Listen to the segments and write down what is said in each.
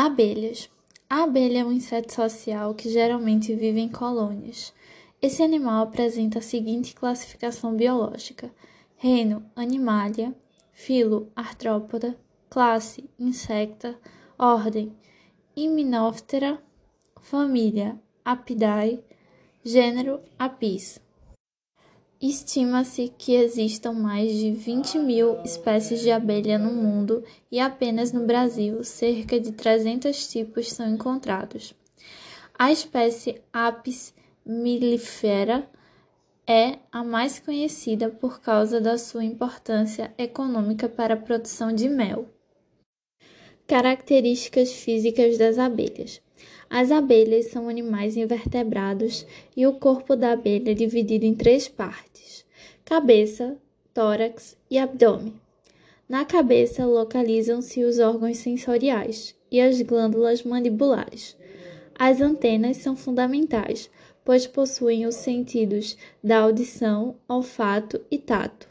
Abelhas. A abelha é um inseto social que geralmente vive em colônias. Esse animal apresenta a seguinte classificação biológica: reino Animalia, filo Artrópoda, classe Insecta, ordem Hymenoptera, família Apidae, gênero Apis. Estima-se que existam mais de 20 mil espécies de abelha no mundo e apenas no Brasil cerca de 300 tipos são encontrados. A espécie Apis mellifera é a mais conhecida por causa da sua importância econômica para a produção de mel. Características físicas das abelhas. As abelhas são animais invertebrados e o corpo da abelha é dividido em três partes: cabeça, tórax e abdômen. Na cabeça localizam-se os órgãos sensoriais e as glândulas mandibulares. As antenas são fundamentais, pois possuem os sentidos da audição, olfato e tato.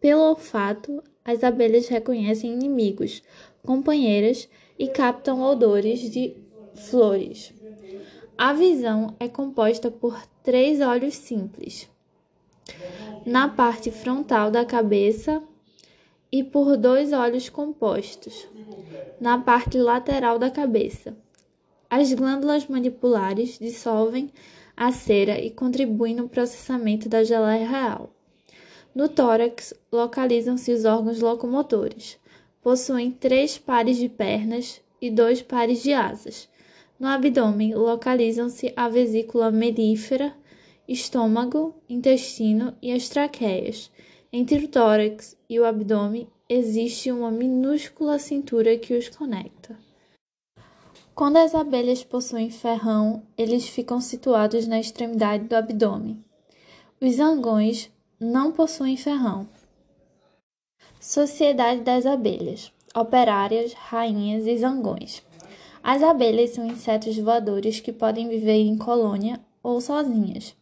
Pelo olfato, as abelhas reconhecem inimigos, companheiras e captam odores de flores. A visão é composta por três olhos simples na parte frontal da cabeça e por dois olhos compostos na parte lateral da cabeça. As glândulas manipulares dissolvem a cera e contribuem no processamento da geleia real. No tórax localizam-se os órgãos locomotores. Possuem três pares de pernas e dois pares de asas. No abdômen localizam-se a vesícula melífera, estômago, intestino e as traqueias. Entre o tórax e o abdômen existe uma minúscula cintura que os conecta. Quando as abelhas possuem ferrão, eles ficam situados na extremidade do abdômen. Os zangões não possuem ferrão. Sociedade das abelhas: operárias, rainhas e zangões. As abelhas são insetos voadores que podem viver em colônia ou sozinhas.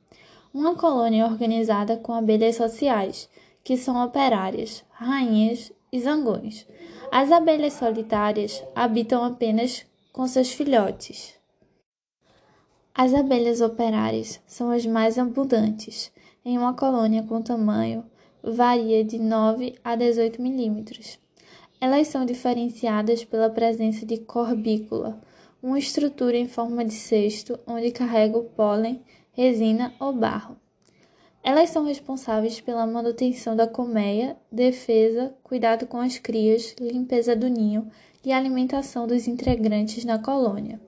Uma colônia é organizada com abelhas sociais, que são operárias, rainhas e zangões. As abelhas solitárias habitam apenas com seus filhotes. As abelhas operárias são as mais abundantes. Em uma colônia com tamanho varia de 9 a 18 milímetros. Elas são diferenciadas pela presença de corbícula, uma estrutura em forma de cesto onde carrega o pólen, resina ou barro. Elas são responsáveis pela manutenção da colmeia, defesa, cuidado com as crias, limpeza do ninho e alimentação dos integrantes na colônia.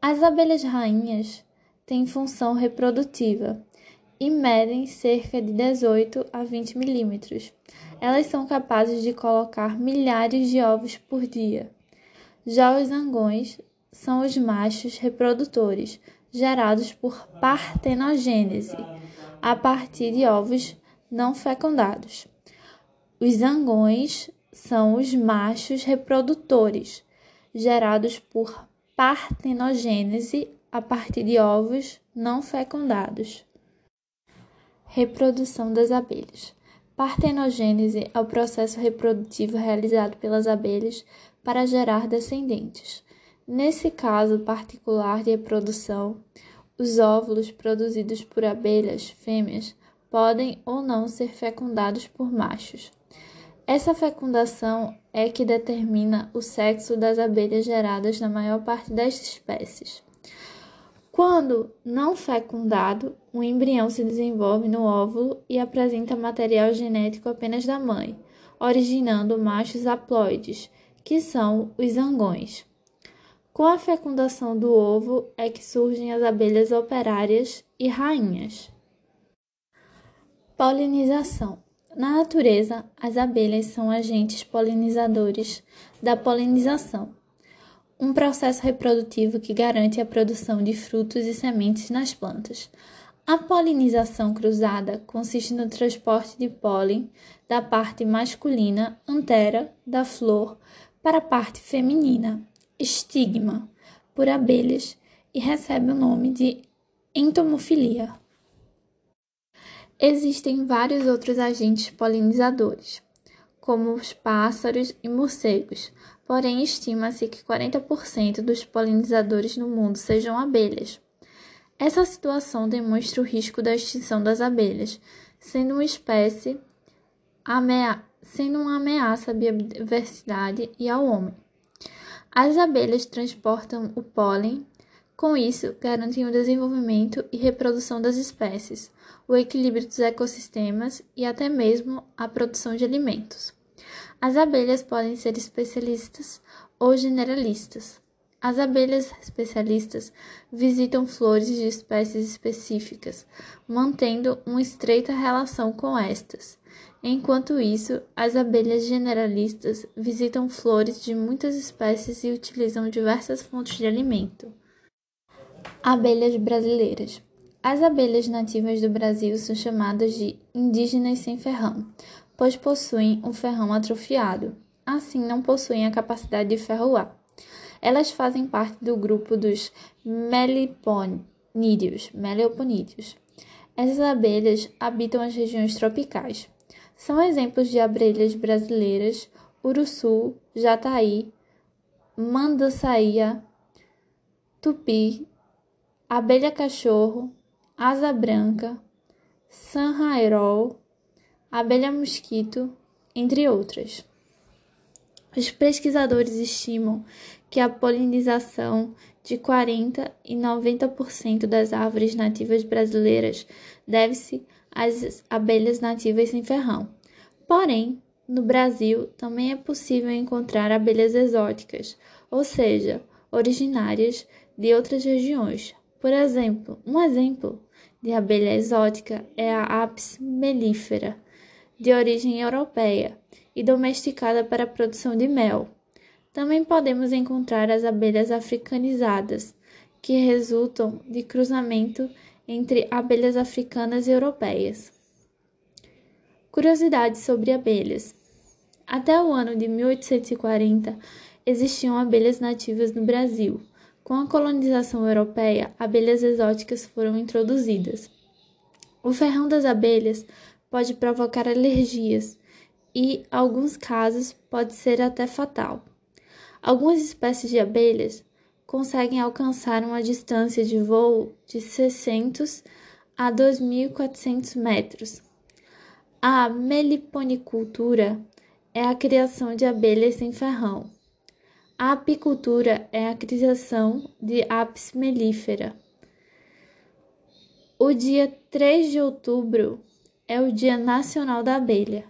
As abelhas rainhas têm função reprodutiva e medem cerca de 18 a 20 milímetros. Elas são capazes de colocar milhares de ovos por dia. Já os zangões são os machos reprodutores, gerados por partenogênese, a partir de ovos não fecundados. Os zangões são os machos reprodutores, gerados por partenogênese a partir de ovos não fecundados. Reprodução das abelhas. Partenogênese é o processo reprodutivo realizado pelas abelhas para gerar descendentes. Nesse caso particular de reprodução, os óvulos produzidos por abelhas fêmeas podem ou não ser fecundados por machos. Essa fecundação é que determina o sexo das abelhas geradas na maior parte das espécies. Quando não fecundado, o embrião se desenvolve no óvulo e apresenta material genético apenas da mãe, originando machos haploides, que são os zangões. Com a fecundação do ovo é que surgem as abelhas operárias e rainhas. Polinização. Na natureza, as abelhas são agentes polinizadores da polinização um processo reprodutivo que garante a produção de frutos e sementes nas plantas. A polinização cruzada consiste no transporte de pólen da parte masculina antera da flor para a parte feminina, estigma, por abelhas e recebe o nome de entomofilia. Existem vários outros agentes polinizadores, como os pássaros e morcegos, porém estima-se que 40% dos polinizadores no mundo sejam abelhas. Essa situação demonstra o risco da extinção das abelhas, sendo uma espécie amea sendo uma ameaça à biodiversidade e ao homem. As abelhas transportam o pólen, com isso, garantem o desenvolvimento e reprodução das espécies, o equilíbrio dos ecossistemas e até mesmo a produção de alimentos. As abelhas podem ser especialistas ou generalistas. As abelhas especialistas visitam flores de espécies específicas, mantendo uma estreita relação com estas. Enquanto isso, as abelhas generalistas visitam flores de muitas espécies e utilizam diversas fontes de alimento. Abelhas brasileiras. As abelhas nativas do Brasil são chamadas de indígenas sem ferrão, pois possuem um ferrão atrofiado, assim não possuem a capacidade de ferroar. Elas fazem parte do grupo dos meliponídeos, meleoponídeos. Essas abelhas habitam as regiões tropicais. São exemplos de abelhas brasileiras uruçu, jataí, mandaçaia, tupi, abelha cachorro, asa branca, sanhairol, abelha mosquito, entre outras. Os pesquisadores estimam que a polinização de 40 e 90% das árvores nativas brasileiras deve-se às abelhas nativas sem ferrão. Porém, no Brasil também é possível encontrar abelhas exóticas, ou seja, originárias de outras regiões. Por exemplo, um exemplo de abelha exótica é a Apis mellifera, de origem europeia, e domesticada para a produção de mel. Também podemos encontrar as abelhas africanizadas, que resultam de cruzamento entre abelhas africanas e europeias. Curiosidades sobre abelhas. Até o ano de 1840, existiam abelhas nativas no Brasil. Com a colonização europeia, abelhas exóticas foram introduzidas. O ferrão das abelhas pode provocar alergias, e, alguns casos, pode ser até fatal. Algumas espécies de abelhas conseguem alcançar uma distância de voo de 600 a 2.400 metros. A meliponicultura é a criação de abelhas sem ferrão. A apicultura é a criação de apis mellifera. O dia 3 de outubro é o Dia Nacional da Abelha.